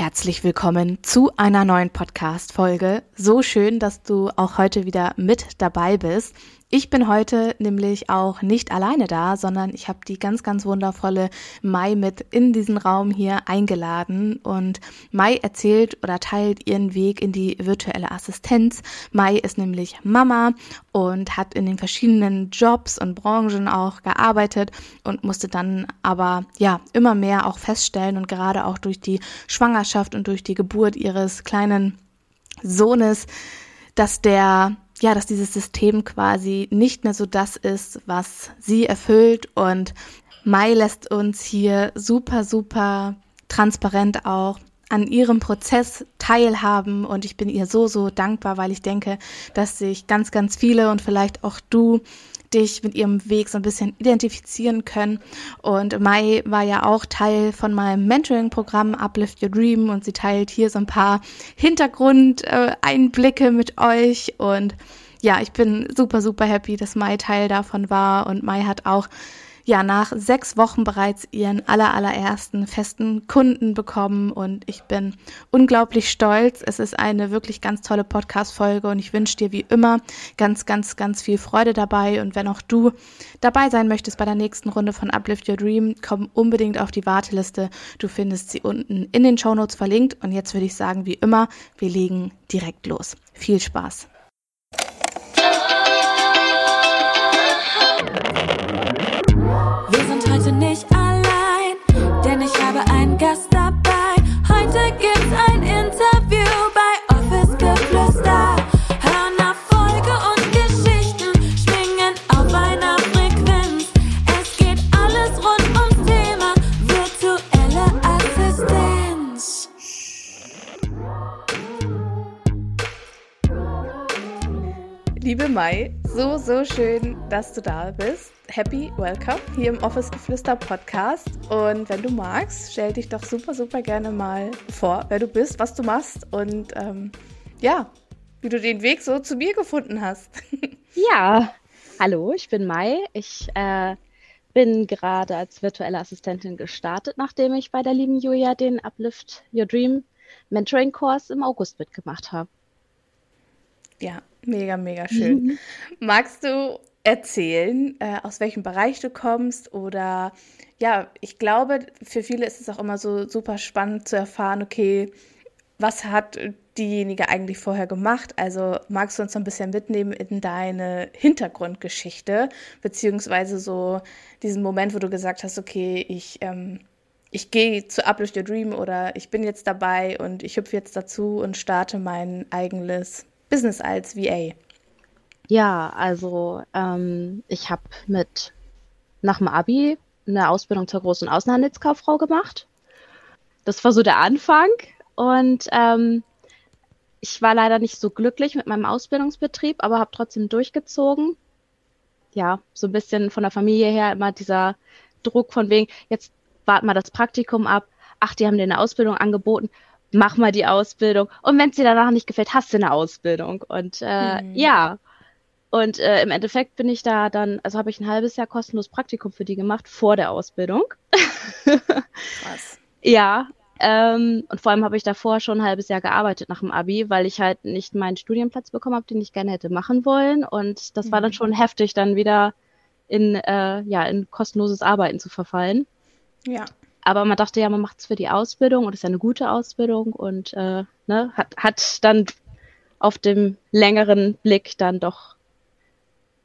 Herzlich willkommen zu einer neuen Podcast-Folge. So schön, dass du auch heute wieder mit dabei bist. Ich bin heute nämlich auch nicht alleine da, sondern ich habe die ganz, ganz wundervolle Mai mit in diesen Raum hier eingeladen. Und Mai erzählt oder teilt ihren Weg in die virtuelle Assistenz. Mai ist nämlich Mama und hat in den verschiedenen Jobs und Branchen auch gearbeitet und musste dann aber ja immer mehr auch feststellen und gerade auch durch die Schwangerschaft und durch die Geburt ihres kleinen Sohnes, dass der ja, dass dieses System quasi nicht mehr so das ist, was sie erfüllt. Und Mai lässt uns hier super, super transparent auch an ihrem Prozess teilhaben und ich bin ihr so, so dankbar, weil ich denke, dass sich ganz, ganz viele und vielleicht auch du dich mit ihrem Weg so ein bisschen identifizieren können. Und Mai war ja auch Teil von meinem Mentoring-Programm Uplift Your Dream und sie teilt hier so ein paar Hintergrundeinblicke mit euch und ja, ich bin super, super happy, dass Mai Teil davon war und Mai hat auch ja nach sechs Wochen bereits ihren aller, allerersten festen Kunden bekommen und ich bin unglaublich stolz. Es ist eine wirklich ganz tolle Podcast-Folge und ich wünsche dir wie immer ganz, ganz, ganz viel Freude dabei und wenn auch du dabei sein möchtest bei der nächsten Runde von Uplift Your Dream, komm unbedingt auf die Warteliste. Du findest sie unten in den Show Notes verlinkt und jetzt würde ich sagen, wie immer, wir legen direkt los. Viel Spaß! Liebe Mai, so, so schön, dass du da bist. Happy Welcome hier im Office Geflüster Podcast. Und wenn du magst, stell dich doch super, super gerne mal vor, wer du bist, was du machst und ähm, ja, wie du den Weg so zu mir gefunden hast. Ja, hallo, ich bin Mai. Ich äh, bin gerade als virtuelle Assistentin gestartet, nachdem ich bei der lieben Julia den Uplift Your Dream Mentoring Kurs im August mitgemacht habe. Ja, mega, mega schön. Mhm. Magst du erzählen, äh, aus welchem Bereich du kommst oder ja, ich glaube, für viele ist es auch immer so super spannend zu erfahren, okay, was hat diejenige eigentlich vorher gemacht? Also magst du uns so ein bisschen mitnehmen in deine Hintergrundgeschichte, beziehungsweise so diesen Moment, wo du gesagt hast, okay, ich, ähm, ich gehe zu Uplift Your Dream oder ich bin jetzt dabei und ich hüpfe jetzt dazu und starte mein eigenes Business als VA? Ja, also ähm, ich habe mit nach dem Abi eine Ausbildung zur großen Außenhandelskauffrau gemacht. Das war so der Anfang und ähm, ich war leider nicht so glücklich mit meinem Ausbildungsbetrieb, aber habe trotzdem durchgezogen. Ja, so ein bisschen von der Familie her immer dieser Druck von wegen, jetzt warten wir das Praktikum ab. Ach, die haben dir eine Ausbildung angeboten mach mal die Ausbildung. Und wenn es dir danach nicht gefällt, hast du eine Ausbildung. Und äh, mhm. ja. Und äh, im Endeffekt bin ich da dann, also habe ich ein halbes Jahr kostenlos Praktikum für die gemacht vor der Ausbildung. Krass. Ja. Ähm, und vor allem habe ich davor schon ein halbes Jahr gearbeitet nach dem Abi, weil ich halt nicht meinen Studienplatz bekommen habe, den ich gerne hätte machen wollen. Und das mhm. war dann mhm. schon heftig, dann wieder in, äh, ja, in kostenloses Arbeiten zu verfallen. Ja. Aber man dachte ja, man macht es für die Ausbildung und ist ja eine gute Ausbildung und äh, ne, hat, hat dann auf dem längeren Blick dann doch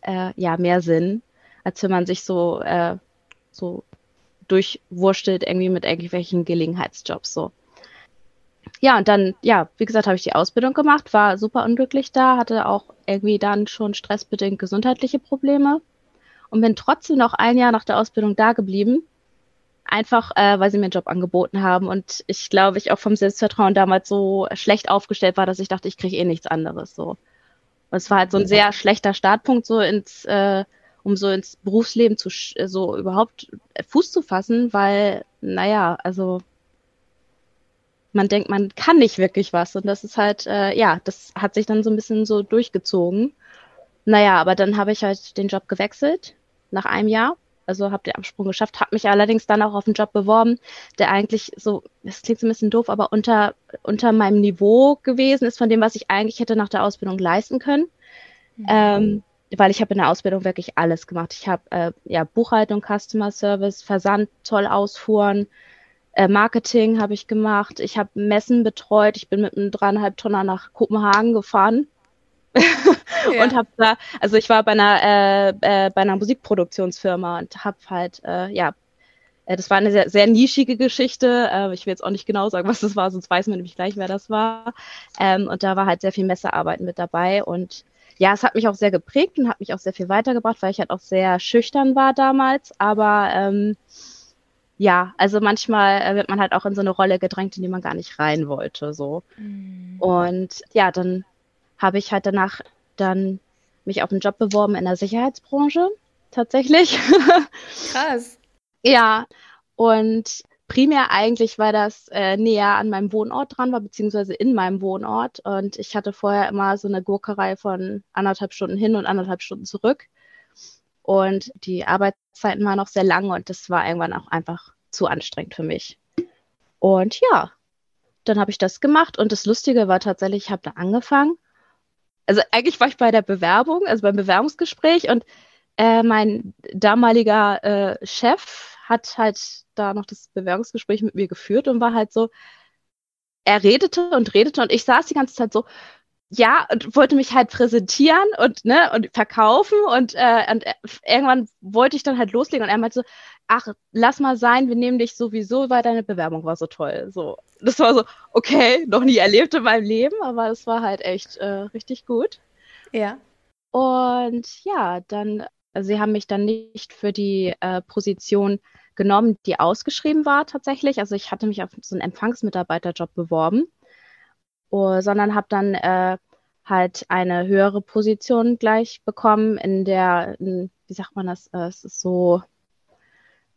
äh, ja mehr Sinn, als wenn man sich so, äh, so durchwurschtelt irgendwie mit irgendwelchen Gelegenheitsjobs so. Ja, und dann, ja, wie gesagt, habe ich die Ausbildung gemacht, war super unglücklich da, hatte auch irgendwie dann schon stressbedingt gesundheitliche Probleme und bin trotzdem noch ein Jahr nach der Ausbildung da geblieben einfach äh, weil sie mir einen Job angeboten haben und ich glaube, ich auch vom Selbstvertrauen damals so schlecht aufgestellt war, dass ich dachte, ich kriege eh nichts anderes so. Und es war halt so ein sehr schlechter Startpunkt so ins, äh, um so ins Berufsleben zu so überhaupt Fuß zu fassen, weil, naja, also man denkt, man kann nicht wirklich was und das ist halt, äh, ja, das hat sich dann so ein bisschen so durchgezogen. Naja, aber dann habe ich halt den Job gewechselt nach einem Jahr also habe den Absprung geschafft, habe mich allerdings dann auch auf einen Job beworben, der eigentlich so, das klingt so ein bisschen doof, aber unter, unter meinem Niveau gewesen ist von dem, was ich eigentlich hätte nach der Ausbildung leisten können. Mhm. Ähm, weil ich habe in der Ausbildung wirklich alles gemacht. Ich habe äh, ja Buchhaltung, Customer Service, Versand, Zollausfuhren, äh, Marketing habe ich gemacht. Ich habe Messen betreut. Ich bin mit einem dreieinhalb Tonner nach Kopenhagen gefahren ja. und habe da, also ich war bei einer äh, äh, bei einer Musikproduktionsfirma und habe halt äh, ja äh, das war eine sehr, sehr nischige Geschichte. Äh, ich will jetzt auch nicht genau sagen, was das war, sonst weiß man nämlich gleich, wer das war. Ähm, und da war halt sehr viel Messearbeit mit dabei. Und ja, es hat mich auch sehr geprägt und hat mich auch sehr viel weitergebracht, weil ich halt auch sehr schüchtern war damals. Aber ähm, ja, also manchmal äh, wird man halt auch in so eine Rolle gedrängt, in die man gar nicht rein wollte. So. Mhm. Und ja, dann habe ich halt danach dann mich auf einen Job beworben in der Sicherheitsbranche, tatsächlich. Krass. ja, und primär eigentlich, weil das äh, näher an meinem Wohnort dran war, beziehungsweise in meinem Wohnort. Und ich hatte vorher immer so eine Gurkerei von anderthalb Stunden hin und anderthalb Stunden zurück. Und die Arbeitszeiten waren auch sehr lang und das war irgendwann auch einfach zu anstrengend für mich. Und ja, dann habe ich das gemacht und das Lustige war tatsächlich, ich habe da angefangen also eigentlich war ich bei der Bewerbung, also beim Bewerbungsgespräch und äh, mein damaliger äh, Chef hat halt da noch das Bewerbungsgespräch mit mir geführt und war halt so, er redete und redete und ich saß die ganze Zeit so, ja, und wollte mich halt präsentieren und, ne, und verkaufen und, äh, und äh, irgendwann wollte ich dann halt loslegen und er meinte so, ach, lass mal sein, wir nehmen dich sowieso, weil deine Bewerbung war so toll. So, das war so, okay, noch nie erlebt in meinem Leben, aber es war halt echt äh, richtig gut. Ja. Und ja, dann, also sie haben mich dann nicht für die äh, Position genommen, die ausgeschrieben war tatsächlich. Also ich hatte mich auf so einen Empfangsmitarbeiterjob beworben, uh, sondern habe dann äh, halt eine höhere Position gleich bekommen, in der, in, wie sagt man das, äh, es ist so,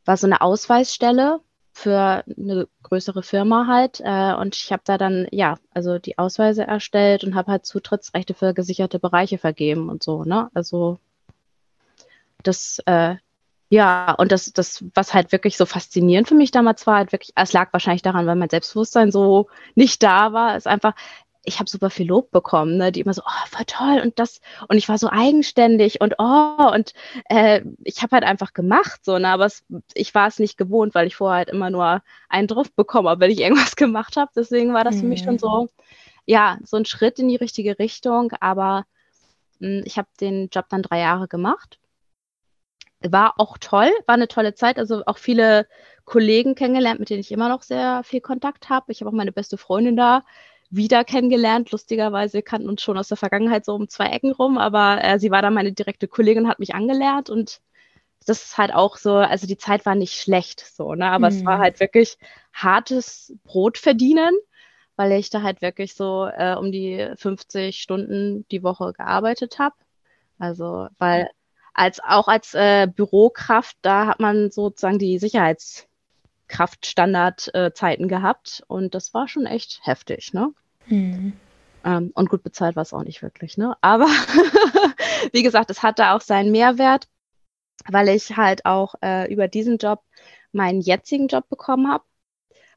war so eine Ausweisstelle für eine größere Firma halt. Äh, und ich habe da dann, ja, also die Ausweise erstellt und habe halt Zutrittsrechte für gesicherte Bereiche vergeben und so, ne? Also das, äh, ja, und das, das, was halt wirklich so faszinierend für mich damals war, halt wirklich, es lag wahrscheinlich daran, weil mein Selbstbewusstsein so nicht da war, ist einfach, ich habe super viel Lob bekommen, ne? die immer so, oh, voll toll und das und ich war so eigenständig und oh und äh, ich habe halt einfach gemacht so, ne? aber es, ich war es nicht gewohnt, weil ich vorher halt immer nur einen drauf bekommen habe, wenn ich irgendwas gemacht habe. Deswegen war das mhm. für mich schon so, mhm. ja, so ein Schritt in die richtige Richtung. Aber mh, hm, ich habe den Job dann drei Jahre gemacht. War auch toll, war eine tolle Zeit. Also auch viele Kollegen kennengelernt, mit denen ich immer noch sehr viel Kontakt habe. Ich habe auch meine beste Freundin da wieder kennengelernt. Lustigerweise kannten uns schon aus der Vergangenheit so um zwei Ecken rum, aber äh, sie war dann meine direkte Kollegin, hat mich angelernt und das ist halt auch so, also die Zeit war nicht schlecht so, ne? Aber mhm. es war mhm. halt wirklich hartes Brot verdienen, weil ich da halt wirklich so äh, um die 50 Stunden die Woche gearbeitet habe. Also, weil als auch als äh, Bürokraft, da hat man sozusagen die Sicherheits Kraftstandardzeiten äh, gehabt und das war schon echt heftig, ne? Mhm. Ähm, und gut bezahlt war es auch nicht wirklich, ne? Aber wie gesagt, es hatte auch seinen Mehrwert, weil ich halt auch äh, über diesen Job meinen jetzigen Job bekommen habe,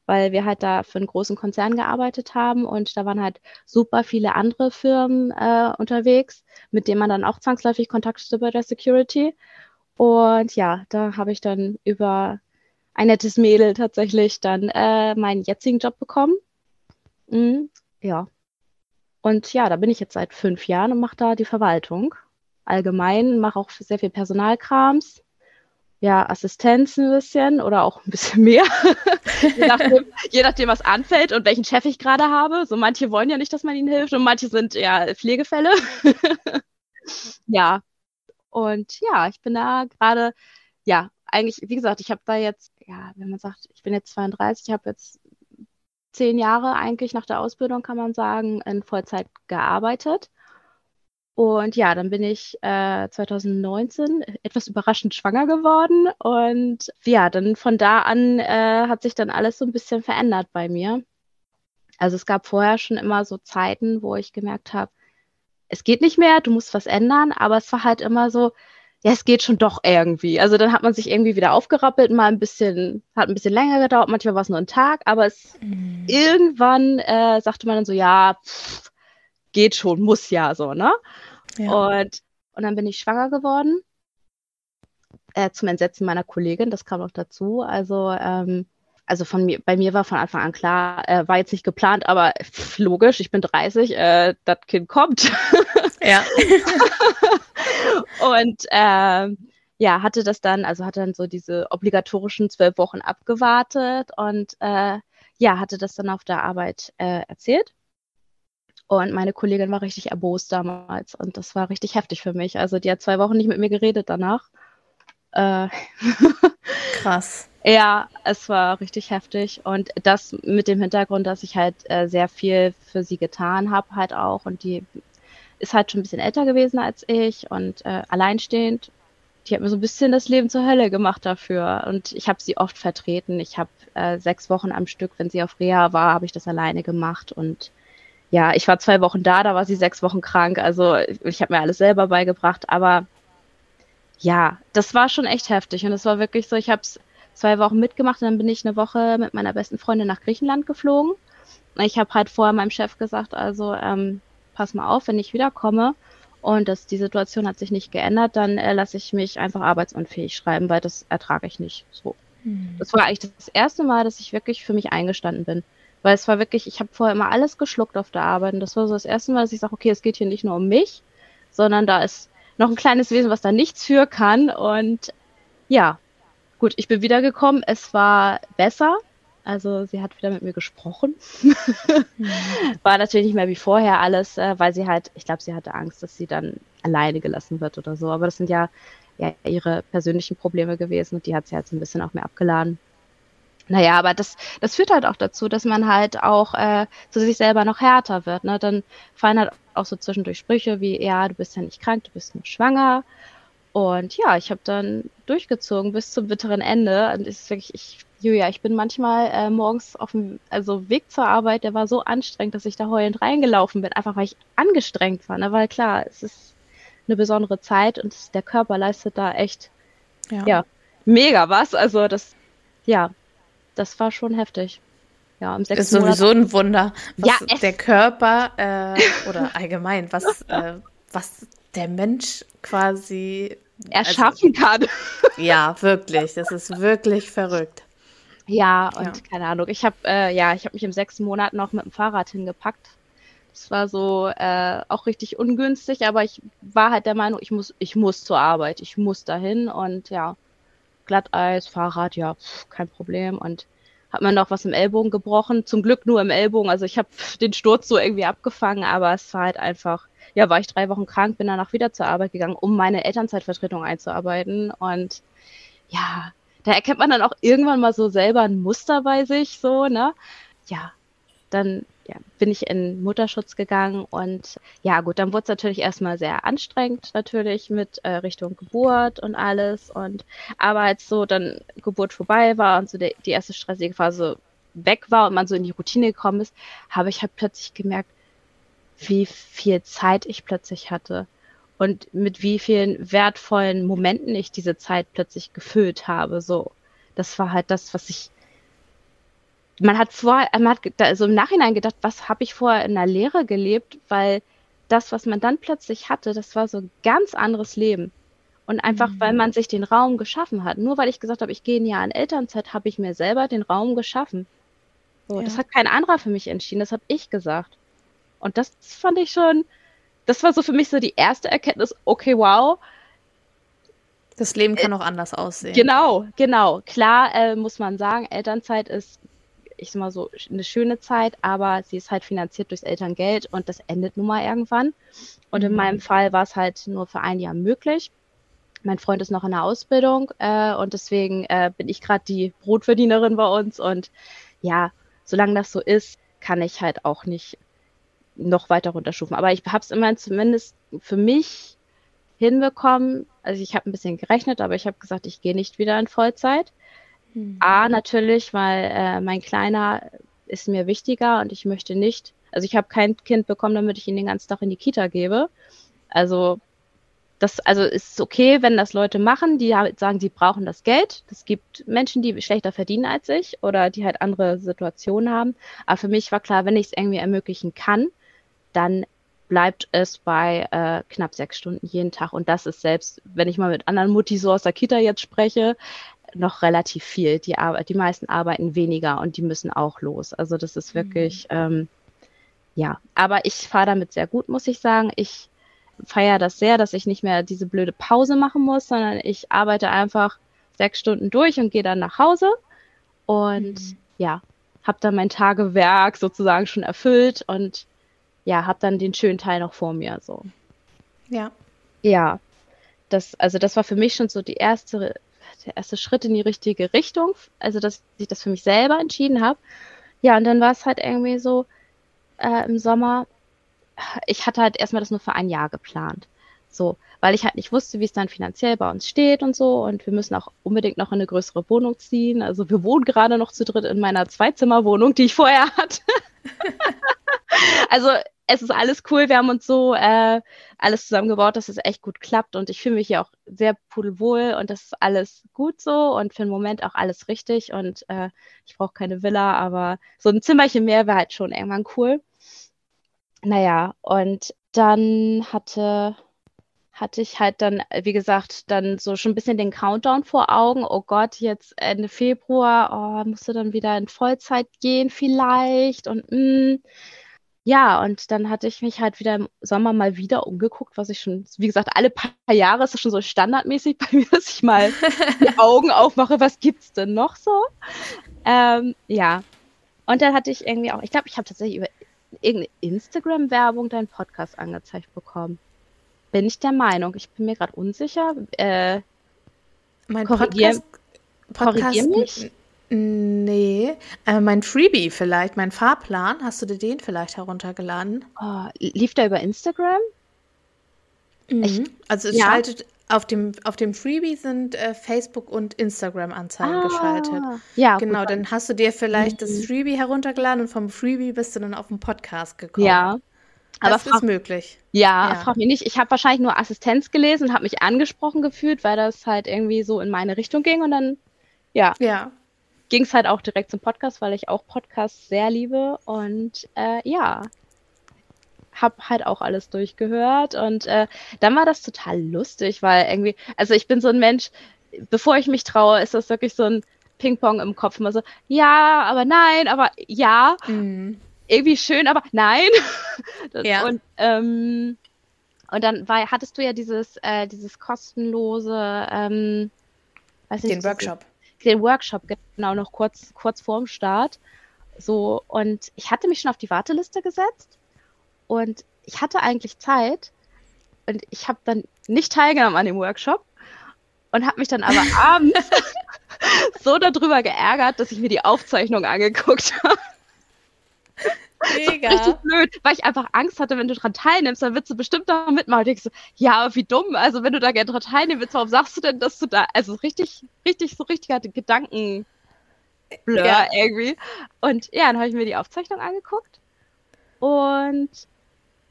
weil wir halt da für einen großen Konzern gearbeitet haben und da waren halt super viele andere Firmen äh, unterwegs, mit denen man dann auch zwangsläufig Kontakt hatte bei der Security. Und ja, da habe ich dann über ein nettes Mädel tatsächlich dann äh, meinen jetzigen Job bekommen. Mhm, ja. Und ja, da bin ich jetzt seit fünf Jahren und mache da die Verwaltung. Allgemein mache auch sehr viel Personalkrams. Ja, Assistenz ein bisschen oder auch ein bisschen mehr. je, nachdem, je nachdem, was anfällt und welchen Chef ich gerade habe. So manche wollen ja nicht, dass man ihnen hilft und manche sind ja Pflegefälle. ja. Und ja, ich bin da gerade, ja, eigentlich, wie gesagt, ich habe da jetzt, ja, wenn man sagt, ich bin jetzt 32, ich habe jetzt zehn Jahre eigentlich nach der Ausbildung, kann man sagen, in Vollzeit gearbeitet. Und ja, dann bin ich äh, 2019 etwas überraschend schwanger geworden. Und ja, dann von da an äh, hat sich dann alles so ein bisschen verändert bei mir. Also es gab vorher schon immer so Zeiten, wo ich gemerkt habe, es geht nicht mehr, du musst was ändern, aber es war halt immer so, ja, es geht schon doch irgendwie. Also dann hat man sich irgendwie wieder aufgerappelt, mal ein bisschen, hat ein bisschen länger gedauert, manchmal war es nur ein Tag, aber es mhm. irgendwann äh, sagte man dann so, ja, pff, geht schon, muss ja so, ne? Ja. Und, und dann bin ich schwanger geworden. Äh, zum Entsetzen meiner Kollegin, das kam noch dazu. Also, ähm, also von mir, bei mir war von Anfang an klar, äh, war jetzt nicht geplant, aber pff, logisch, ich bin 30, äh, das Kind kommt. Ja. und äh, ja, hatte das dann, also hatte dann so diese obligatorischen zwölf Wochen abgewartet und äh, ja, hatte das dann auf der Arbeit äh, erzählt. Und meine Kollegin war richtig erbost damals und das war richtig heftig für mich. Also die hat zwei Wochen nicht mit mir geredet danach. Äh, Krass. Ja, es war richtig heftig und das mit dem Hintergrund, dass ich halt äh, sehr viel für sie getan habe, halt auch und die ist halt schon ein bisschen älter gewesen als ich und äh, alleinstehend. Die hat mir so ein bisschen das Leben zur Hölle gemacht dafür. Und ich habe sie oft vertreten. Ich habe äh, sechs Wochen am Stück, wenn sie auf Reha war, habe ich das alleine gemacht. Und ja, ich war zwei Wochen da, da war sie sechs Wochen krank. Also ich habe mir alles selber beigebracht. Aber ja, das war schon echt heftig. Und es war wirklich so, ich habe es zwei Wochen mitgemacht und dann bin ich eine Woche mit meiner besten Freundin nach Griechenland geflogen. Ich habe halt vorher meinem Chef gesagt, also ähm, pass mal auf, wenn ich wiederkomme und dass die Situation hat sich nicht geändert, dann äh, lasse ich mich einfach arbeitsunfähig schreiben, weil das ertrage ich nicht. So. Mhm. Das war eigentlich das erste Mal, dass ich wirklich für mich eingestanden bin. Weil es war wirklich, ich habe vorher immer alles geschluckt auf der Arbeit und das war so das erste Mal, dass ich sage, okay, es geht hier nicht nur um mich, sondern da ist noch ein kleines Wesen, was da nichts für kann und ja, gut, ich bin wiedergekommen. Es war besser, also sie hat wieder mit mir gesprochen. War natürlich nicht mehr wie vorher alles, äh, weil sie halt, ich glaube, sie hatte Angst, dass sie dann alleine gelassen wird oder so. Aber das sind ja, ja ihre persönlichen Probleme gewesen und die hat sie halt so ein bisschen auch mehr abgeladen. Naja, aber das, das führt halt auch dazu, dass man halt auch äh, zu sich selber noch härter wird. Ne? Dann fallen halt auch so zwischendurch Sprüche wie, ja, du bist ja nicht krank, du bist nur schwanger. Und ja, ich habe dann durchgezogen bis zum bitteren Ende. Und es ist wirklich, ich Julia, ich bin manchmal äh, morgens auf dem also Weg zur Arbeit, der war so anstrengend, dass ich da heulend reingelaufen bin, einfach weil ich angestrengt war. Ne? Weil klar, es ist eine besondere Zeit und der Körper leistet da echt ja. ja mega was. Also das, ja, das war schon heftig. Ja, im ist sowieso Monat ein Wunder, was ja, der Körper äh, oder allgemein, was, äh, was der Mensch quasi erschaffen also, kann. Ja, wirklich. Das ist wirklich verrückt. Ja, und ja. keine Ahnung. Ich habe äh, ja, ich habe mich im sechsten Monat noch mit dem Fahrrad hingepackt. Das war so äh, auch richtig ungünstig, aber ich war halt der Meinung, ich muss, ich muss zur Arbeit, ich muss dahin und ja, Glatteis, Fahrrad, ja, pff, kein Problem und hat man noch was im Ellbogen gebrochen. Zum Glück nur im Ellbogen. Also ich habe den Sturz so irgendwie abgefangen, aber es war halt einfach, ja, war ich drei Wochen krank, bin danach wieder zur Arbeit gegangen, um meine Elternzeitvertretung einzuarbeiten. Und ja, da erkennt man dann auch irgendwann mal so selber ein Muster bei sich, so, ne? Ja, dann ja, bin ich in Mutterschutz gegangen und ja gut, dann wurde es natürlich erstmal sehr anstrengend natürlich mit äh, Richtung Geburt und alles und aber als so dann Geburt vorbei war und so der, die erste stressige Phase weg war und man so in die Routine gekommen ist, habe ich halt plötzlich gemerkt, wie viel Zeit ich plötzlich hatte und mit wie vielen wertvollen Momenten ich diese Zeit plötzlich gefüllt habe. So, das war halt das, was ich. Man hat vor, man hat also im Nachhinein gedacht, was habe ich vorher in der Lehre gelebt, weil das, was man dann plötzlich hatte, das war so ein ganz anderes Leben. Und einfach, mhm. weil man sich den Raum geschaffen hat. Nur weil ich gesagt habe, ich gehe ein Jahr in Elternzeit, habe ich mir selber den Raum geschaffen. So, ja. Das hat kein anderer für mich entschieden, das habe ich gesagt. Und das fand ich schon, das war so für mich so die erste Erkenntnis, okay, wow. Das Leben kann äh, auch anders aussehen. Genau, genau. Klar äh, muss man sagen, Elternzeit ist, ich sag mal so, eine schöne Zeit, aber sie ist halt finanziert durchs Elterngeld und das endet nun mal irgendwann. Und mhm. in meinem Fall war es halt nur für ein Jahr möglich. Mein Freund ist noch in der Ausbildung äh, und deswegen äh, bin ich gerade die Brotverdienerin bei uns. Und ja, solange das so ist, kann ich halt auch nicht noch weiter runterstufen. Aber ich habe es immer zumindest für mich hinbekommen. Also ich habe ein bisschen gerechnet, aber ich habe gesagt, ich gehe nicht wieder in Vollzeit. Mhm. A, natürlich, weil äh, mein Kleiner ist mir wichtiger und ich möchte nicht, also ich habe kein Kind bekommen, damit ich ihn den ganzen Tag in die Kita gebe. Also das also ist okay, wenn das Leute machen, die halt sagen, sie brauchen das Geld. Es gibt Menschen, die schlechter verdienen als ich oder die halt andere Situationen haben. Aber für mich war klar, wenn ich es irgendwie ermöglichen kann, dann bleibt es bei äh, knapp sechs Stunden jeden Tag. Und das ist selbst, wenn ich mal mit anderen Mutti aus der Kita jetzt spreche, noch relativ viel. Die, die meisten arbeiten weniger und die müssen auch los. Also das ist wirklich, mhm. ähm, ja. Aber ich fahre damit sehr gut, muss ich sagen. Ich feiere das sehr, dass ich nicht mehr diese blöde Pause machen muss, sondern ich arbeite einfach sechs Stunden durch und gehe dann nach Hause und mhm. ja, habe dann mein Tagewerk sozusagen schon erfüllt und ja, habe dann den schönen Teil noch vor mir so. Ja. Ja. Das, also das war für mich schon so die erste, der erste Schritt in die richtige Richtung, also dass ich das für mich selber entschieden habe. Ja, und dann war es halt irgendwie so äh, im Sommer, ich hatte halt erstmal das nur für ein Jahr geplant. So, weil ich halt nicht wusste, wie es dann finanziell bei uns steht und so. Und wir müssen auch unbedingt noch in eine größere Wohnung ziehen. Also wir wohnen gerade noch zu dritt in meiner Zweizimmerwohnung, die ich vorher hatte. also es ist alles cool. Wir haben uns so äh, alles zusammengebaut, dass es echt gut klappt. Und ich fühle mich hier auch sehr pudelwohl und das ist alles gut so und für den Moment auch alles richtig. Und äh, ich brauche keine Villa, aber so ein Zimmerchen mehr wäre halt schon irgendwann cool. Naja, und dann hatte, hatte ich halt dann, wie gesagt, dann so schon ein bisschen den Countdown vor Augen. Oh Gott, jetzt Ende Februar, oh, musst du dann wieder in Vollzeit gehen vielleicht und mh. Ja, und dann hatte ich mich halt wieder im Sommer mal wieder umgeguckt, was ich schon, wie gesagt, alle paar Jahre ist das schon so standardmäßig bei mir, dass ich mal die Augen aufmache, was gibt's denn noch so? Ähm, ja. Und dann hatte ich irgendwie auch, ich glaube, ich habe tatsächlich über irgendeine Instagram-Werbung deinen Podcast angezeigt bekommen. Bin ich der Meinung. Ich bin mir gerade unsicher. Äh, mein korrigier, Podcast, korrigier mich. Nee, äh, mein Freebie vielleicht, mein Fahrplan. Hast du dir den vielleicht heruntergeladen? Oh, lief der über Instagram? Mhm. Ich, also es ja. schaltet auf dem, auf dem Freebie sind äh, Facebook und Instagram-Anzeigen ah, geschaltet. Ja, genau. Gut, dann hast du dir vielleicht mhm. das Freebie heruntergeladen und vom Freebie bist du dann auf den Podcast gekommen. Ja. Aber das ist möglich. Ja, ja. frag mich nicht. Ich habe wahrscheinlich nur Assistenz gelesen und habe mich angesprochen gefühlt, weil das halt irgendwie so in meine Richtung ging und dann, ja. Ja. Ging es halt auch direkt zum Podcast, weil ich auch Podcasts sehr liebe und äh, ja, habe halt auch alles durchgehört und äh, dann war das total lustig, weil irgendwie, also ich bin so ein Mensch, bevor ich mich traue, ist das wirklich so ein Ping-Pong im Kopf immer so, ja, aber nein, aber ja, mhm. irgendwie schön, aber nein. ja. Und ähm, und dann war, hattest du ja dieses, äh, dieses kostenlose, ähm, weiß nicht, den Workshop. Den Workshop, genau, noch kurz, kurz vorm Start. So, und ich hatte mich schon auf die Warteliste gesetzt und ich hatte eigentlich Zeit und ich habe dann nicht teilgenommen an dem Workshop und habe mich dann aber abends so darüber geärgert, dass ich mir die Aufzeichnung angeguckt habe. Mega. richtig blöd, weil ich einfach Angst hatte, wenn du daran teilnimmst, dann willst du bestimmt da mitmachen. Und ich so, ja, wie dumm. Also wenn du da gerne daran teilnehmen willst, warum sagst du denn, dass du da, also richtig, richtig, so richtiger Gedanken Blur ja. irgendwie. Und ja, dann habe ich mir die Aufzeichnung angeguckt und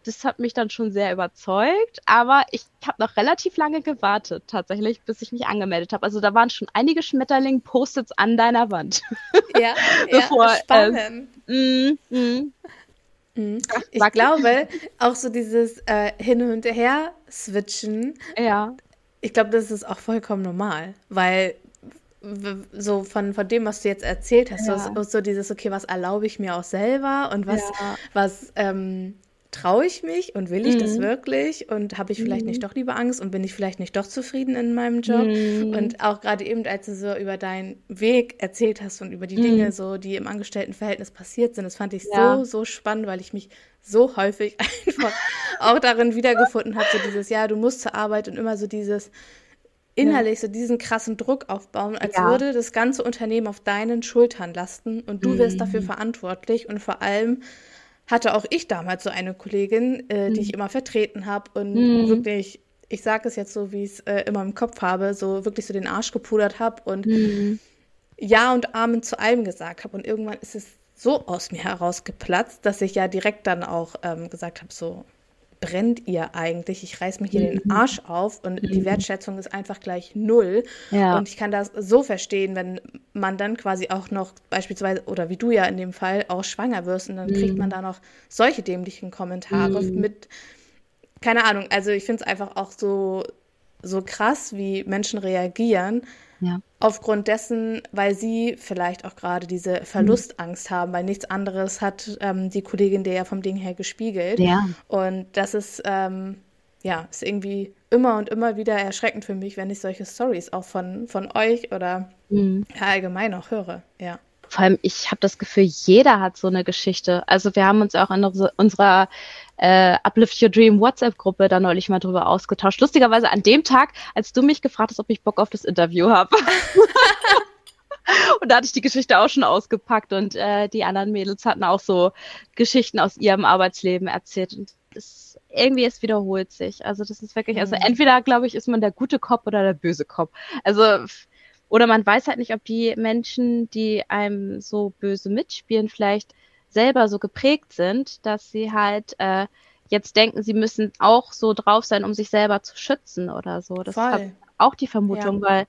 das hat mich dann schon sehr überzeugt, aber ich habe noch relativ lange gewartet, tatsächlich, bis ich mich angemeldet habe. Also da waren schon einige Schmetterling-Post-its an deiner Wand. Ja, Bevor, ja spannend. Äh, mm, mm. Ich glaube, auch so dieses äh, Hin und Her switchen. Ja. Ich glaube, das ist auch vollkommen normal, weil so von, von dem, was du jetzt erzählt hast, ja. so, so, dieses, okay, was erlaube ich mir auch selber und was, ja. was ähm, traue ich mich und will ich mhm. das wirklich und habe ich vielleicht mhm. nicht doch lieber Angst und bin ich vielleicht nicht doch zufrieden in meinem Job mhm. und auch gerade eben, als du so über deinen Weg erzählt hast und über die Dinge mhm. so, die im Angestelltenverhältnis passiert sind, das fand ich ja. so, so spannend, weil ich mich so häufig einfach auch darin wiedergefunden habe, so dieses, ja, du musst zur Arbeit und immer so dieses innerlich ja. so diesen krassen Druck aufbauen, als ja. würde das ganze Unternehmen auf deinen Schultern lasten und du wirst dafür mhm. verantwortlich und vor allem hatte auch ich damals so eine Kollegin, äh, mhm. die ich immer vertreten habe und mhm. wirklich, ich sage es jetzt so, wie ich es äh, immer im Kopf habe, so wirklich so den Arsch gepudert habe und mhm. Ja und Amen zu allem gesagt habe. Und irgendwann ist es so aus mir herausgeplatzt, dass ich ja direkt dann auch ähm, gesagt habe, so, brennt ihr eigentlich? Ich reiß mir hier mhm. den Arsch auf und mhm. die Wertschätzung ist einfach gleich null. Ja. Und ich kann das so verstehen, wenn man dann quasi auch noch beispielsweise, oder wie du ja in dem Fall, auch schwanger wirst und dann mhm. kriegt man da noch solche dämlichen Kommentare mhm. mit, keine Ahnung, also ich finde es einfach auch so, so krass, wie Menschen reagieren. Ja. Aufgrund dessen, weil sie vielleicht auch gerade diese Verlustangst mhm. haben, weil nichts anderes hat ähm, die Kollegin der ja vom Ding her gespiegelt. Ja. Und das ist, ähm, ja, ist irgendwie immer und immer wieder erschreckend für mich, wenn ich solche Stories auch von, von euch oder mhm. allgemein auch höre. Ja. Vor allem, ich habe das Gefühl, jeder hat so eine Geschichte. Also wir haben uns auch in unserer äh, Uplift Your Dream WhatsApp-Gruppe da neulich mal drüber ausgetauscht. Lustigerweise an dem Tag, als du mich gefragt hast, ob ich Bock auf das Interview habe. und da hatte ich die Geschichte auch schon ausgepackt und äh, die anderen Mädels hatten auch so Geschichten aus ihrem Arbeitsleben erzählt. Und es, irgendwie, es wiederholt sich. Also das ist wirklich, also mhm. entweder, glaube ich, ist man der gute Kopf oder der böse Kopf. Also oder man weiß halt nicht, ob die Menschen, die einem so böse mitspielen, vielleicht selber so geprägt sind, dass sie halt äh, jetzt denken, sie müssen auch so drauf sein, um sich selber zu schützen oder so. Das Voll. ist auch die Vermutung, ja. weil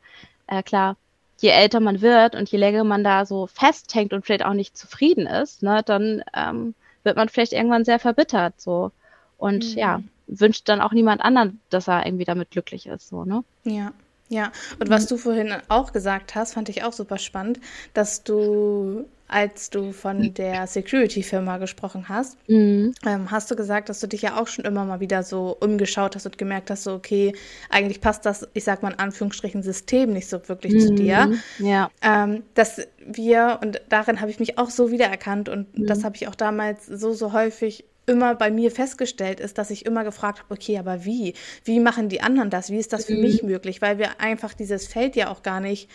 äh, klar, je älter man wird und je länger man da so festhängt und vielleicht auch nicht zufrieden ist, ne, dann ähm, wird man vielleicht irgendwann sehr verbittert so. Und mhm. ja, wünscht dann auch niemand anderen, dass er irgendwie damit glücklich ist, so, ne? Ja. Ja, und was du vorhin auch gesagt hast, fand ich auch super spannend, dass du, als du von der Security-Firma gesprochen hast, mhm. ähm, hast du gesagt, dass du dich ja auch schon immer mal wieder so umgeschaut hast und gemerkt hast, so, okay, eigentlich passt das, ich sag mal in Anführungsstrichen, System nicht so wirklich mhm. zu dir. Ja. Ähm, dass wir, und darin habe ich mich auch so wiedererkannt und mhm. das habe ich auch damals so, so häufig immer bei mir festgestellt ist, dass ich immer gefragt habe, okay, aber wie? Wie machen die anderen das? Wie ist das für mhm. mich möglich? Weil wir einfach dieses Feld ja auch gar nicht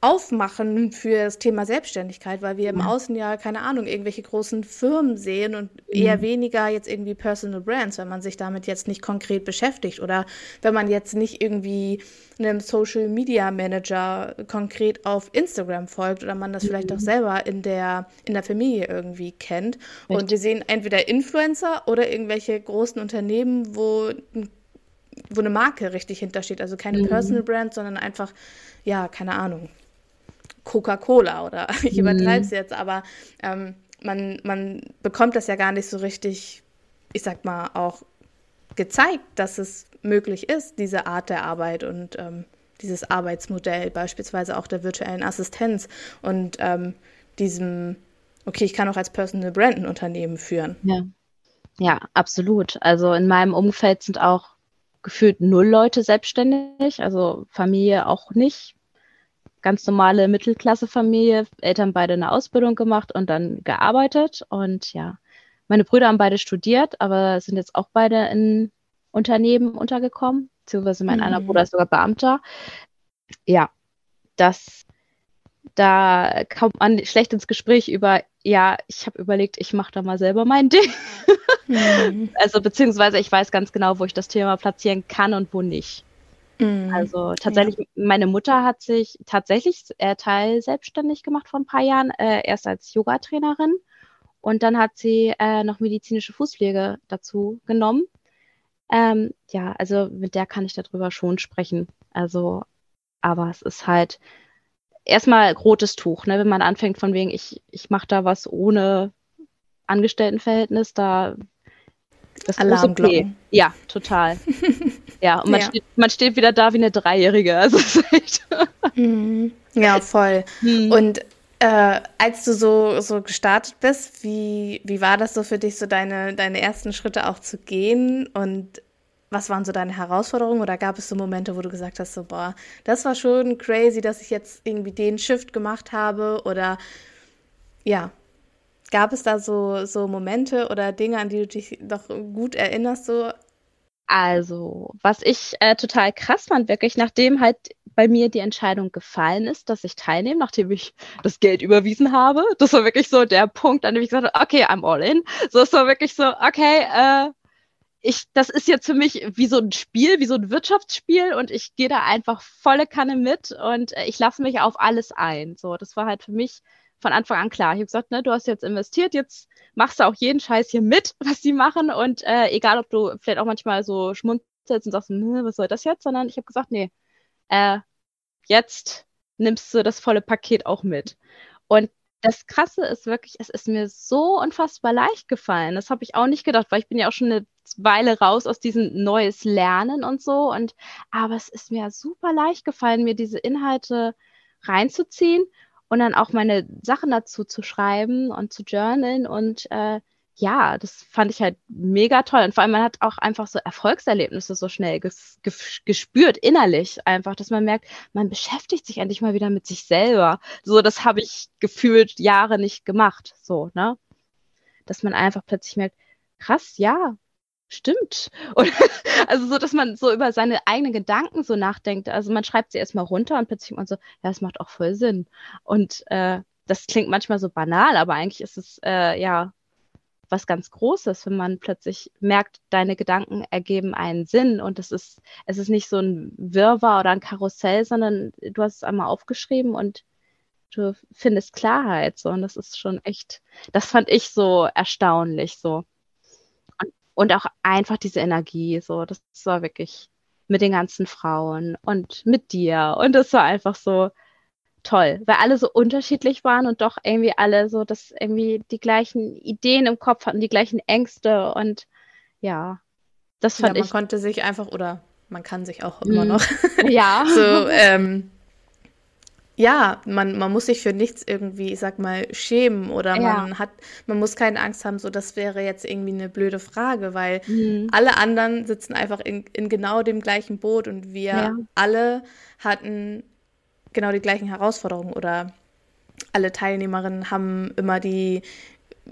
aufmachen für das Thema Selbstständigkeit, weil wir im Außen ja, keine Ahnung, irgendwelche großen Firmen sehen und eher mhm. weniger jetzt irgendwie Personal Brands, wenn man sich damit jetzt nicht konkret beschäftigt oder wenn man jetzt nicht irgendwie einem Social Media Manager konkret auf Instagram folgt oder man das mhm. vielleicht auch selber in der, in der Familie irgendwie kennt. Richtig. Und wir sehen entweder Influencer oder irgendwelche großen Unternehmen, wo wo eine Marke richtig hintersteht. Also keine mhm. Personal Brand, sondern einfach, ja, keine Ahnung, Coca-Cola oder ich mhm. übertreibe es jetzt, aber ähm, man, man bekommt das ja gar nicht so richtig, ich sag mal, auch gezeigt, dass es möglich ist, diese Art der Arbeit und ähm, dieses Arbeitsmodell, beispielsweise auch der virtuellen Assistenz und ähm, diesem, okay, ich kann auch als Personal Brand ein Unternehmen führen. Ja. ja, absolut. Also in meinem Umfeld sind auch gefühlt null Leute selbstständig, also Familie auch nicht ganz normale Mittelklassefamilie, Eltern beide eine Ausbildung gemacht und dann gearbeitet. Und ja, meine Brüder haben beide studiert, aber sind jetzt auch beide in Unternehmen untergekommen, beziehungsweise mein mhm. einer Bruder ist sogar Beamter. Ja, das, da kommt man schlecht ins Gespräch über, ja, ich habe überlegt, ich mache da mal selber mein Ding. Mhm. Also beziehungsweise ich weiß ganz genau, wo ich das Thema platzieren kann und wo nicht. Mhm. Also tatsächlich, ja. meine Mutter hat sich tatsächlich äh, teil selbstständig gemacht vor ein paar Jahren, äh, erst als Yoga-Trainerin und dann hat sie äh, noch medizinische Fußpflege dazu genommen. Ähm, ja, also mit der kann ich darüber schon sprechen. Also, aber es ist halt erstmal rotes Tuch, ne? wenn man anfängt von wegen, ich, ich mache da was ohne Angestelltenverhältnis, da das Alarmglocken. Okay. Ja, total. ja, und man, ja. Steht, man steht wieder da wie eine Dreijährige. Also. Mhm. Ja, voll. Mhm. Und äh, als du so, so gestartet bist, wie, wie war das so für dich, so deine, deine ersten Schritte auch zu gehen? Und was waren so deine Herausforderungen? Oder gab es so Momente, wo du gesagt hast, so, boah, das war schon crazy, dass ich jetzt irgendwie den Shift gemacht habe? Oder ja, Gab es da so, so Momente oder Dinge, an die du dich doch gut erinnerst? So? Also, was ich äh, total krass fand, wirklich, nachdem halt bei mir die Entscheidung gefallen ist, dass ich teilnehme, nachdem ich das Geld überwiesen habe. Das war wirklich so der Punkt, an dem ich gesagt habe, okay, I'm all in. So, es war wirklich so, okay, äh, ich, das ist jetzt für mich wie so ein Spiel, wie so ein Wirtschaftsspiel und ich gehe da einfach volle Kanne mit und äh, ich lasse mich auf alles ein. So, das war halt für mich von Anfang an klar. Ich habe gesagt, ne, du hast jetzt investiert, jetzt machst du auch jeden Scheiß hier mit, was die machen. Und äh, egal, ob du vielleicht auch manchmal so schmunzelst und sagst, hm, was soll das jetzt, sondern ich habe gesagt, nee, äh, jetzt nimmst du das volle Paket auch mit. Und das Krasse ist wirklich, es ist mir so unfassbar leicht gefallen. Das habe ich auch nicht gedacht, weil ich bin ja auch schon eine Weile raus aus diesem neues Lernen und so. Und aber es ist mir super leicht gefallen, mir diese Inhalte reinzuziehen und dann auch meine Sachen dazu zu schreiben und zu journalen und äh, ja, das fand ich halt mega toll. Und vor allem, man hat auch einfach so Erfolgserlebnisse so schnell ges ges gespürt, innerlich einfach, dass man merkt, man beschäftigt sich endlich mal wieder mit sich selber. So, das habe ich gefühlt Jahre nicht gemacht. So, ne? Dass man einfach plötzlich merkt, krass, ja, stimmt. Und, also so, dass man so über seine eigenen Gedanken so nachdenkt. Also man schreibt sie erstmal runter und plötzlich man so, ja, das macht auch voll Sinn. Und äh, das klingt manchmal so banal, aber eigentlich ist es äh, ja was ganz Großes, wenn man plötzlich merkt, deine Gedanken ergeben einen Sinn und es ist, es ist nicht so ein Wirrwarr oder ein Karussell, sondern du hast es einmal aufgeschrieben und du findest Klarheit. So, und das ist schon echt, das fand ich so erstaunlich. So. Und, auch einfach diese Energie, so, das war wirklich mit den ganzen Frauen und mit dir. Und das war einfach so, toll, weil alle so unterschiedlich waren und doch irgendwie alle so, dass irgendwie die gleichen Ideen im Kopf hatten, die gleichen Ängste und ja, das fand ja, man ich. Man konnte sich einfach oder man kann sich auch immer mm. noch. Ja. so, ähm, ja, man, man muss sich für nichts irgendwie, ich sag mal, schämen oder ja. man hat, man muss keine Angst haben, so das wäre jetzt irgendwie eine blöde Frage, weil mhm. alle anderen sitzen einfach in, in genau dem gleichen Boot und wir ja. alle hatten genau die gleichen Herausforderungen oder alle Teilnehmerinnen haben immer die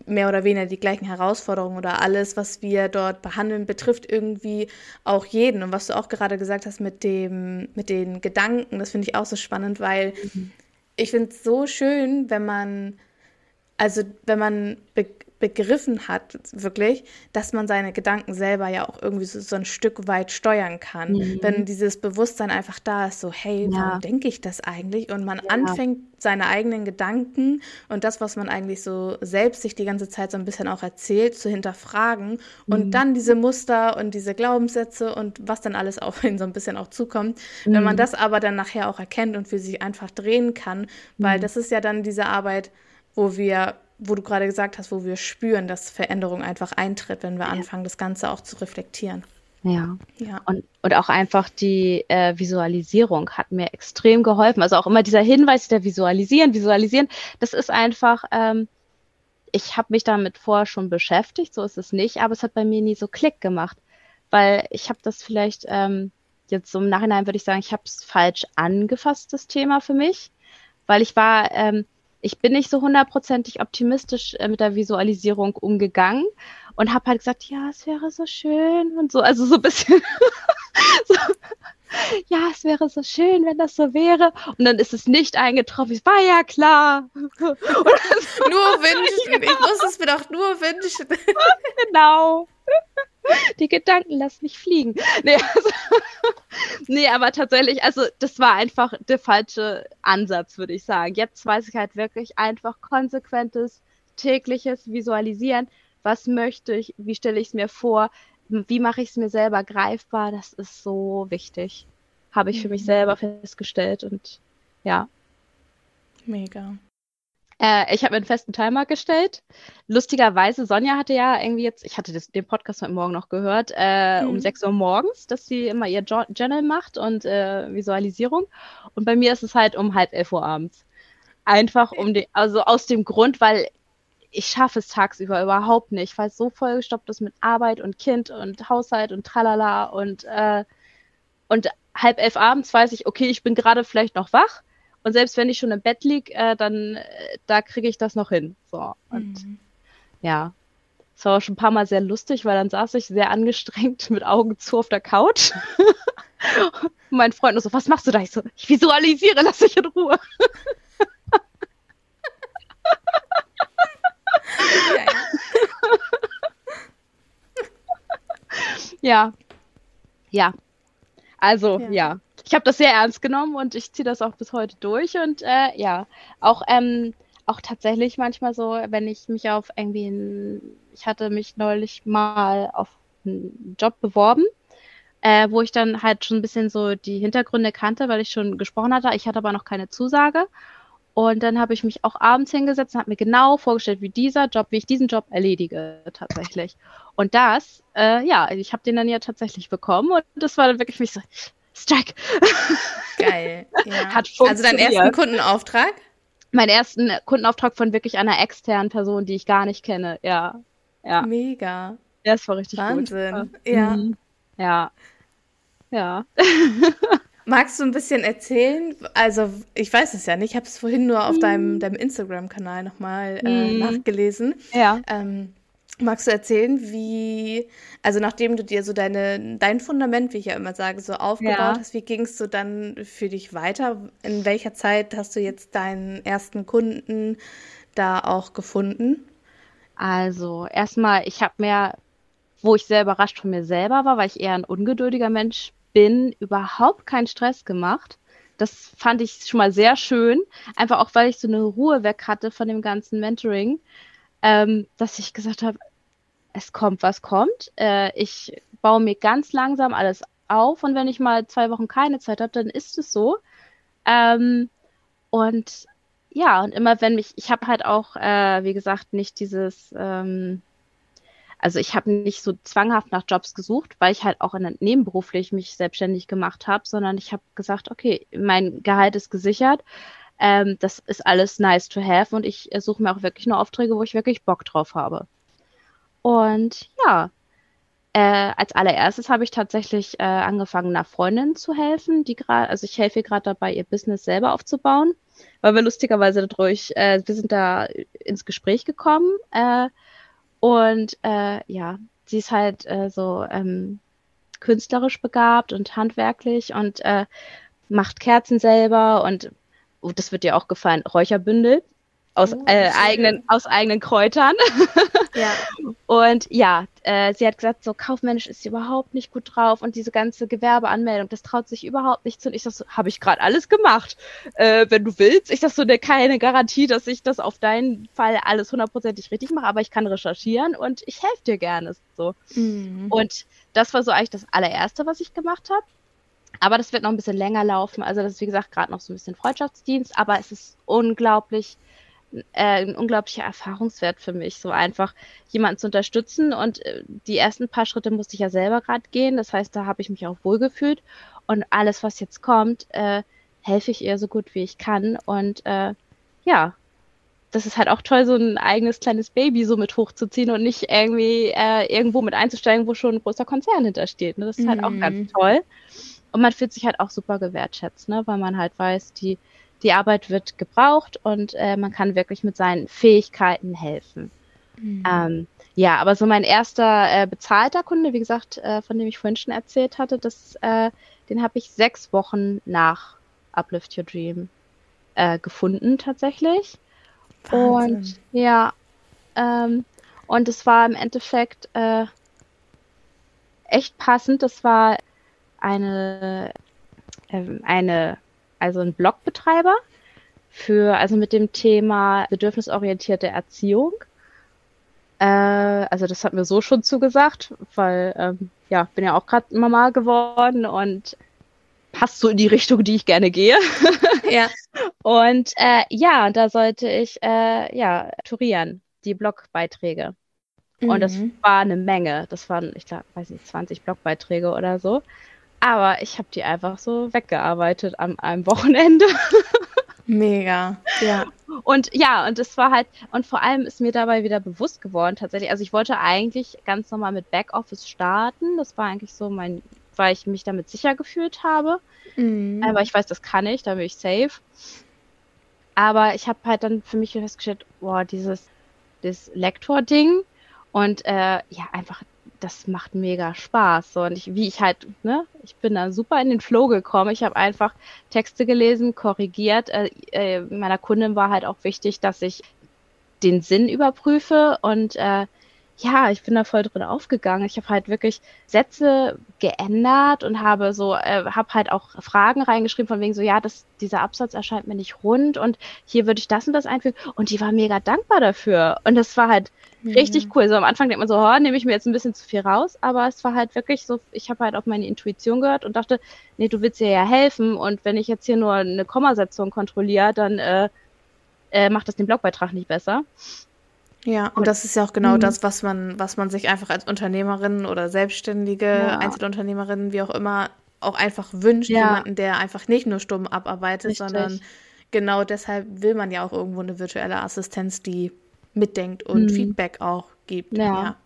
mehr oder weniger die gleichen Herausforderungen oder alles, was wir dort behandeln, betrifft irgendwie auch jeden. Und was du auch gerade gesagt hast mit dem, mit den Gedanken, das finde ich auch so spannend, weil mhm. ich finde es so schön, wenn man, also wenn man begriffen hat, wirklich, dass man seine Gedanken selber ja auch irgendwie so, so ein Stück weit steuern kann. Mhm. Wenn dieses Bewusstsein einfach da ist, so, hey, ja. warum denke ich das eigentlich? Und man ja. anfängt, seine eigenen Gedanken und das, was man eigentlich so selbst sich die ganze Zeit so ein bisschen auch erzählt, zu hinterfragen mhm. und dann diese Muster und diese Glaubenssätze und was dann alles auf ihn so ein bisschen auch zukommt. Mhm. Wenn man mhm. das aber dann nachher auch erkennt und für sich einfach drehen kann, weil mhm. das ist ja dann diese Arbeit, wo wir wo du gerade gesagt hast, wo wir spüren, dass Veränderung einfach eintritt, wenn wir anfangen, das Ganze auch zu reflektieren. Ja. ja. Und, und auch einfach die äh, Visualisierung hat mir extrem geholfen. Also auch immer dieser Hinweis, der Visualisieren, Visualisieren, das ist einfach, ähm, ich habe mich damit vorher schon beschäftigt, so ist es nicht, aber es hat bei mir nie so Klick gemacht, weil ich habe das vielleicht ähm, jetzt so im Nachhinein würde ich sagen, ich habe es falsch angefasst, das Thema für mich, weil ich war, ähm, ich bin nicht so hundertprozentig optimistisch äh, mit der Visualisierung umgegangen und habe halt gesagt, ja, es wäre so schön und so, also so ein bisschen so, ja, es wäre so schön, wenn das so wäre. Und dann ist es nicht eingetroffen. Es war ja klar. nur wünschen. Ich muss es mir doch nur wünschen. genau. Die Gedanken lassen mich fliegen. Nee, also, nee, aber tatsächlich, also das war einfach der falsche Ansatz, würde ich sagen. Jetzt weiß ich halt wirklich einfach konsequentes, tägliches Visualisieren. Was möchte ich? Wie stelle ich es mir vor? Wie mache ich es mir selber greifbar? Das ist so wichtig. Habe ich für mich mhm. selber festgestellt und ja. Mega. Äh, ich habe einen festen Timer gestellt. Lustigerweise, Sonja hatte ja irgendwie jetzt, ich hatte das, den Podcast heute Morgen noch gehört, äh, mhm. um 6 Uhr morgens, dass sie immer ihr jo Journal macht und äh, Visualisierung. Und bei mir ist es halt um halb elf Uhr abends. Einfach um den, also aus dem Grund, weil ich schaffe es tagsüber überhaupt nicht, weil es so vollgestoppt ist mit Arbeit und Kind und Haushalt und tralala und, äh, und halb elf abends weiß ich, okay, ich bin gerade vielleicht noch wach und selbst wenn ich schon im Bett lieg, äh, dann äh, da kriege ich das noch hin. So. Und mhm. ja. Es war auch schon ein paar Mal sehr lustig, weil dann saß ich sehr angestrengt mit Augen zu auf der Couch. und mein Freund nur so, was machst du da? Ich so, ich visualisiere, lass dich in Ruhe. ja. Ja. Also, ja. ja ich habe das sehr ernst genommen und ich ziehe das auch bis heute durch. Und äh, ja, auch ähm, auch tatsächlich manchmal so, wenn ich mich auf irgendwie, ein, ich hatte mich neulich mal auf einen Job beworben, äh, wo ich dann halt schon ein bisschen so die Hintergründe kannte, weil ich schon gesprochen hatte. Ich hatte aber noch keine Zusage. Und dann habe ich mich auch abends hingesetzt und habe mir genau vorgestellt, wie dieser Job, wie ich diesen Job erledige tatsächlich. Und das, äh, ja, ich habe den dann ja tatsächlich bekommen und das war dann wirklich mich so, Strike. Geil. Ja. Hat also deinen ersten Kundenauftrag? Meinen ersten Kundenauftrag von wirklich einer externen Person, die ich gar nicht kenne. Ja. ja. Mega. Ja, das war richtig Wahnsinn. gut. Ja. Mhm. Ja. Ja. Magst du ein bisschen erzählen? Also, ich weiß es ja nicht. Ich habe es vorhin nur auf mhm. deinem, deinem Instagram-Kanal nochmal äh, mhm. nachgelesen. Ja. Ähm, magst du erzählen, wie, also nachdem du dir so deine, dein Fundament, wie ich ja immer sage, so aufgebaut ja. hast, wie ging es so dann für dich weiter? In welcher Zeit hast du jetzt deinen ersten Kunden da auch gefunden? Also, erstmal, ich habe mir wo ich sehr überrascht von mir selber war, weil ich eher ein ungeduldiger Mensch bin, überhaupt keinen Stress gemacht. Das fand ich schon mal sehr schön. Einfach auch, weil ich so eine Ruhe weg hatte von dem ganzen Mentoring, ähm, dass ich gesagt habe, es kommt, was kommt. Äh, ich baue mir ganz langsam alles auf und wenn ich mal zwei Wochen keine Zeit habe, dann ist es so. Ähm, und ja, und immer wenn mich, ich habe halt auch, äh, wie gesagt, nicht dieses, ähm, also ich habe nicht so zwanghaft nach Jobs gesucht, weil ich halt auch in, nebenberuflich mich selbstständig gemacht habe, sondern ich habe gesagt, okay, mein Gehalt ist gesichert. Ähm, das ist alles nice to have und ich äh, suche mir auch wirklich nur Aufträge, wo ich wirklich Bock drauf habe. Und ja, äh, als allererstes habe ich tatsächlich äh, angefangen, einer Freundin zu helfen, die gerade, also ich helfe ihr gerade dabei, ihr Business selber aufzubauen, weil wir lustigerweise dadurch, äh, wir sind da ins Gespräch gekommen. Äh, und äh, ja, sie ist halt äh, so ähm, künstlerisch begabt und handwerklich und äh, macht Kerzen selber und oh, das wird dir auch gefallen, Räucherbündel aus, oh, äh, eigenen, aus eigenen Kräutern. Ja. und ja, äh, sie hat gesagt, so kaufmännisch ist sie überhaupt nicht gut drauf und diese ganze Gewerbeanmeldung, das traut sich überhaupt nicht zu. Und ich sag so, habe ich gerade alles gemacht. Äh, wenn du willst, ich sag so, ne, keine Garantie, dass ich das auf deinen Fall alles hundertprozentig richtig mache, aber ich kann recherchieren und ich helfe dir gerne. So. Mhm. Und das war so eigentlich das allererste, was ich gemacht habe. Aber das wird noch ein bisschen länger laufen. Also das ist, wie gesagt, gerade noch so ein bisschen Freundschaftsdienst, aber es ist unglaublich äh, ein unglaublicher Erfahrungswert für mich, so einfach jemanden zu unterstützen. Und äh, die ersten paar Schritte musste ich ja selber gerade gehen. Das heißt, da habe ich mich auch wohlgefühlt. Und alles, was jetzt kommt, äh, helfe ich ihr so gut wie ich kann. Und äh, ja, das ist halt auch toll, so ein eigenes kleines Baby so mit hochzuziehen und nicht irgendwie äh, irgendwo mit einzusteigen, wo schon ein großer Konzern hintersteht. Ne? Das ist halt auch ganz mhm. toll. Und man fühlt sich halt auch super gewertschätzt, ne? weil man halt weiß, die die Arbeit wird gebraucht und äh, man kann wirklich mit seinen Fähigkeiten helfen. Mhm. Ähm, ja, aber so mein erster äh, bezahlter Kunde, wie gesagt, äh, von dem ich vorhin schon erzählt hatte, das, äh, den habe ich sechs Wochen nach Uplift Your Dream äh, gefunden tatsächlich. Wahnsinn. Und ja, ähm, und es war im Endeffekt äh, echt passend. Das war eine, äh, eine also ein Blogbetreiber für, also mit dem Thema bedürfnisorientierte Erziehung. Äh, also das hat mir so schon zugesagt, weil ähm, ja, bin ja auch gerade Mama geworden und passt so in die Richtung, die ich gerne gehe. ja. Und äh, ja, da sollte ich äh, ja turieren, die Blogbeiträge. Mhm. Und das mhm. war eine Menge. Das waren, ich glaube, weiß nicht, 20 Blogbeiträge oder so. Aber ich habe die einfach so weggearbeitet an einem Wochenende. Mega, ja. Und ja, und es war halt, und vor allem ist mir dabei wieder bewusst geworden, tatsächlich. Also ich wollte eigentlich ganz normal mit Backoffice starten. Das war eigentlich so mein, weil ich mich damit sicher gefühlt habe. Mhm. Aber ich weiß, das kann ich, da bin ich safe. Aber ich habe halt dann für mich festgestellt, boah, dieses, das Lektor-Ding und äh, ja, einfach das macht mega Spaß. So, und ich, wie ich halt, ne, ich bin da super in den Flow gekommen. Ich habe einfach Texte gelesen, korrigiert. Äh, äh, meiner Kundin war halt auch wichtig, dass ich den Sinn überprüfe und äh, ja, ich bin da voll drin aufgegangen. Ich habe halt wirklich Sätze geändert und habe so, äh, habe halt auch Fragen reingeschrieben von wegen so, ja, das, dieser Absatz erscheint mir nicht rund und hier würde ich das und das einfügen. Und die war mega dankbar dafür. Und das war halt mhm. richtig cool. So am Anfang denkt man so, oh, nehme ich mir jetzt ein bisschen zu viel raus, aber es war halt wirklich so, ich habe halt auf meine Intuition gehört und dachte, nee, du willst dir ja helfen und wenn ich jetzt hier nur eine Kommasetzung kontrolliere, dann äh, äh, macht das den Blogbeitrag nicht besser. Ja, und das ist ja auch genau mhm. das, was man, was man sich einfach als Unternehmerin oder selbstständige ja. Einzelunternehmerin, wie auch immer, auch einfach wünscht, ja. jemanden, der einfach nicht nur stumm abarbeitet, Richtig. sondern genau deshalb will man ja auch irgendwo eine virtuelle Assistenz, die mitdenkt und mhm. Feedback auch gibt. Ja. ja.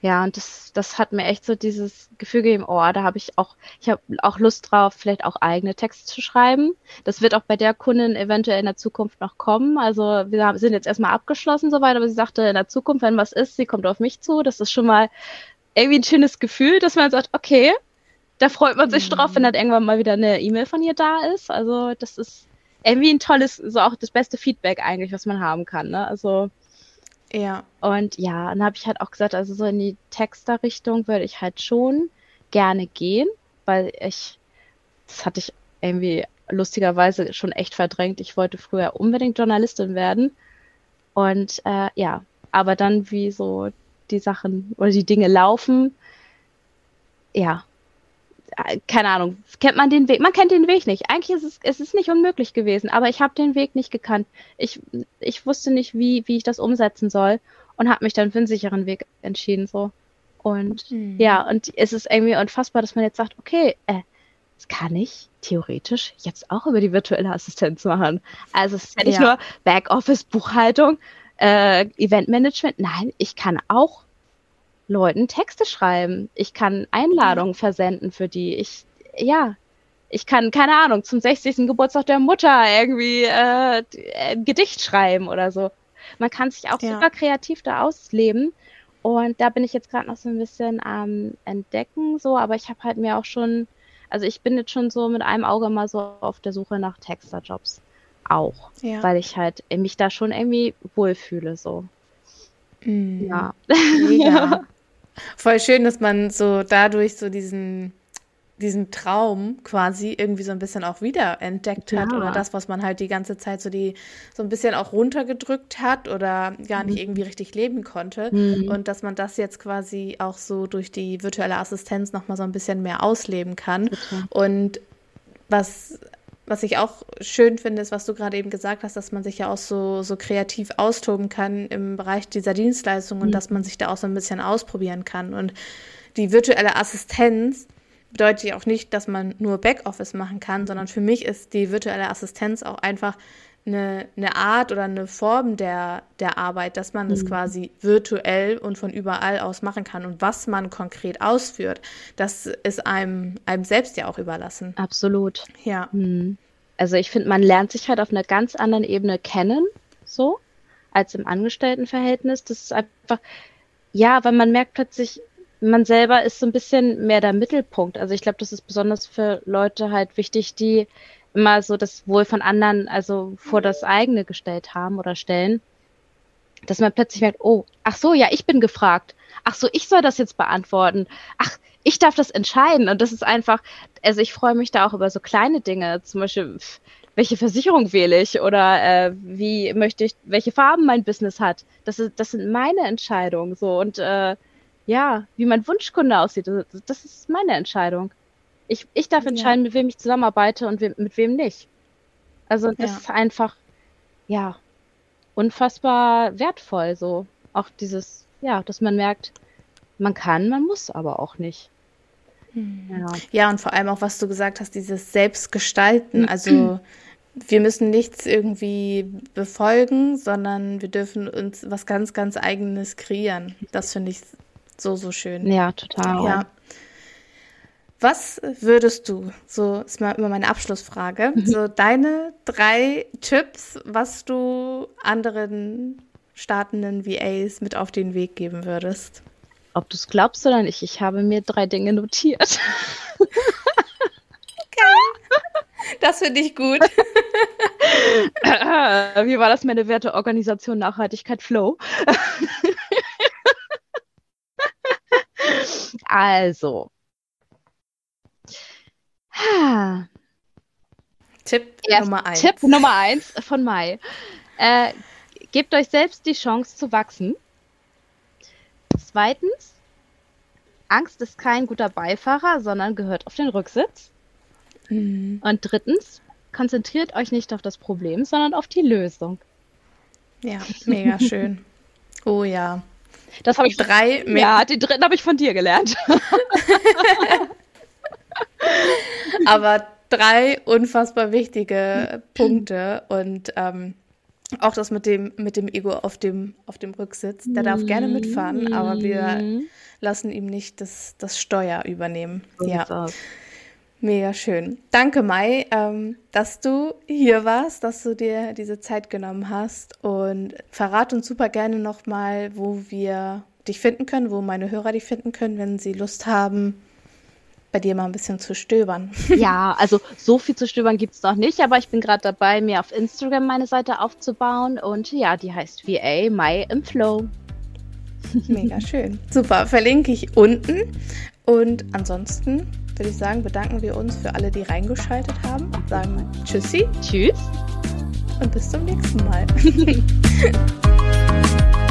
Ja, und das, das hat mir echt so dieses Gefühl gegeben, oh, da habe ich auch, ich habe auch Lust drauf, vielleicht auch eigene Texte zu schreiben. Das wird auch bei der Kundin eventuell in der Zukunft noch kommen. Also wir sind jetzt erstmal abgeschlossen soweit, aber sie sagte, in der Zukunft, wenn was ist, sie kommt auf mich zu. Das ist schon mal irgendwie ein schönes Gefühl, dass man sagt, okay, da freut man sich mhm. drauf, wenn dann irgendwann mal wieder eine E-Mail von ihr da ist. Also das ist irgendwie ein tolles, so auch das beste Feedback eigentlich, was man haben kann. Ne? Also ja. Und ja, dann habe ich halt auch gesagt, also so in die Texterrichtung würde ich halt schon gerne gehen, weil ich, das hatte ich irgendwie lustigerweise schon echt verdrängt. Ich wollte früher unbedingt Journalistin werden. Und äh, ja, aber dann wie so die Sachen oder die Dinge laufen, ja, keine Ahnung, kennt man den Weg? Man kennt den Weg nicht. Eigentlich ist es, es ist nicht unmöglich gewesen, aber ich habe den Weg nicht gekannt. Ich, ich wusste nicht, wie, wie ich das umsetzen soll und habe mich dann für einen sicheren Weg entschieden so. Und mhm. ja, und es ist irgendwie unfassbar, dass man jetzt sagt, okay, äh, das kann ich theoretisch jetzt auch über die virtuelle Assistenz machen. Also es ist ja nicht ja. nur Backoffice, Buchhaltung, äh, Eventmanagement. Nein, ich kann auch Leuten Texte schreiben. Ich kann Einladungen versenden für die. Ich, ja, ich kann, keine Ahnung, zum 60. Geburtstag der Mutter irgendwie äh, ein Gedicht schreiben oder so. Man kann sich auch ja. super kreativ da ausleben. Und da bin ich jetzt gerade noch so ein bisschen am ähm, Entdecken, so, aber ich habe halt mir auch schon, also ich bin jetzt schon so mit einem Auge mal so auf der Suche nach Texterjobs auch. Ja. Weil ich halt mich da schon irgendwie wohlfühle, so. Mhm. Ja. Mega. Voll schön, dass man so dadurch so diesen, diesen Traum quasi irgendwie so ein bisschen auch wieder entdeckt hat ja. oder das, was man halt die ganze Zeit so die so ein bisschen auch runtergedrückt hat oder gar nicht mhm. irgendwie richtig leben konnte mhm. und dass man das jetzt quasi auch so durch die virtuelle Assistenz nochmal so ein bisschen mehr ausleben kann okay. und was was ich auch schön finde, ist, was du gerade eben gesagt hast, dass man sich ja auch so, so kreativ austoben kann im Bereich dieser Dienstleistung und mhm. dass man sich da auch so ein bisschen ausprobieren kann. Und die virtuelle Assistenz bedeutet ja auch nicht, dass man nur Backoffice machen kann, sondern für mich ist die virtuelle Assistenz auch einfach eine, eine Art oder eine Form der, der Arbeit, dass man das mhm. quasi virtuell und von überall aus machen kann. Und was man konkret ausführt, das ist einem, einem selbst ja auch überlassen. Absolut. Ja. Mhm. Also ich finde, man lernt sich halt auf einer ganz anderen Ebene kennen, so, als im Angestelltenverhältnis. Das ist einfach, ja, weil man merkt plötzlich, man selber ist so ein bisschen mehr der Mittelpunkt. Also ich glaube, das ist besonders für Leute halt wichtig, die immer so das Wohl von anderen, also vor das eigene gestellt haben oder stellen, dass man plötzlich merkt, oh, ach so, ja, ich bin gefragt. Ach so, ich soll das jetzt beantworten. Ach, ich darf das entscheiden. Und das ist einfach, also ich freue mich da auch über so kleine Dinge, zum Beispiel, welche Versicherung wähle ich oder äh, wie möchte ich, welche Farben mein Business hat. Das, ist, das sind meine Entscheidungen so und äh, ja, wie mein Wunschkunde aussieht, das, das ist meine Entscheidung. Ich, ich darf entscheiden, ja. mit wem ich zusammenarbeite und we mit wem nicht. Also das ja. ist einfach, ja, unfassbar wertvoll so. Auch dieses, ja, dass man merkt, man kann, man muss aber auch nicht. Hm. Ja. ja, und vor allem auch, was du gesagt hast, dieses Selbstgestalten. Also wir müssen nichts irgendwie befolgen, sondern wir dürfen uns was ganz, ganz eigenes kreieren. Das finde ich so, so schön. Ja, total. Ja. Was würdest du, so ist mal immer meine Abschlussfrage, mhm. so deine drei Tipps, was du anderen startenden VAs mit auf den Weg geben würdest? Ob du es glaubst oder nicht, ich habe mir drei Dinge notiert. Das finde ich gut. Wie war das meine Werteorganisation Nachhaltigkeit Flow? Also. Tipp Erst Nummer eins. Tipp Nummer eins von Mai. Äh, gebt euch selbst die Chance zu wachsen. Zweitens, Angst ist kein guter Beifahrer, sondern gehört auf den Rücksitz. Mhm. Und drittens, konzentriert euch nicht auf das Problem, sondern auf die Lösung. Ja, mega schön. Oh ja. Das habe ich Drei Ja, den dritten habe ich von dir gelernt. aber drei unfassbar wichtige Punkte und ähm, auch das mit dem mit dem Ego auf dem auf dem Rücksitz. Der darf gerne mitfahren, aber wir lassen ihm nicht das das Steuer übernehmen. So Ja, aus. mega schön. Danke Mai, ähm, dass du hier warst, dass du dir diese Zeit genommen hast und verrat uns super gerne noch mal, wo wir dich finden können, wo meine Hörer dich finden können, wenn sie Lust haben, bei dir mal ein bisschen zu stöbern. Ja, also so viel zu stöbern gibt's noch nicht, aber ich bin gerade dabei, mir auf Instagram meine Seite aufzubauen und ja, die heißt VA Mai im Flow. Mega schön. Super, verlinke ich unten. Und ansonsten würde ich sagen, bedanken wir uns für alle, die reingeschaltet haben. Sagen Tschüssi Tschüss. und bis zum nächsten Mal.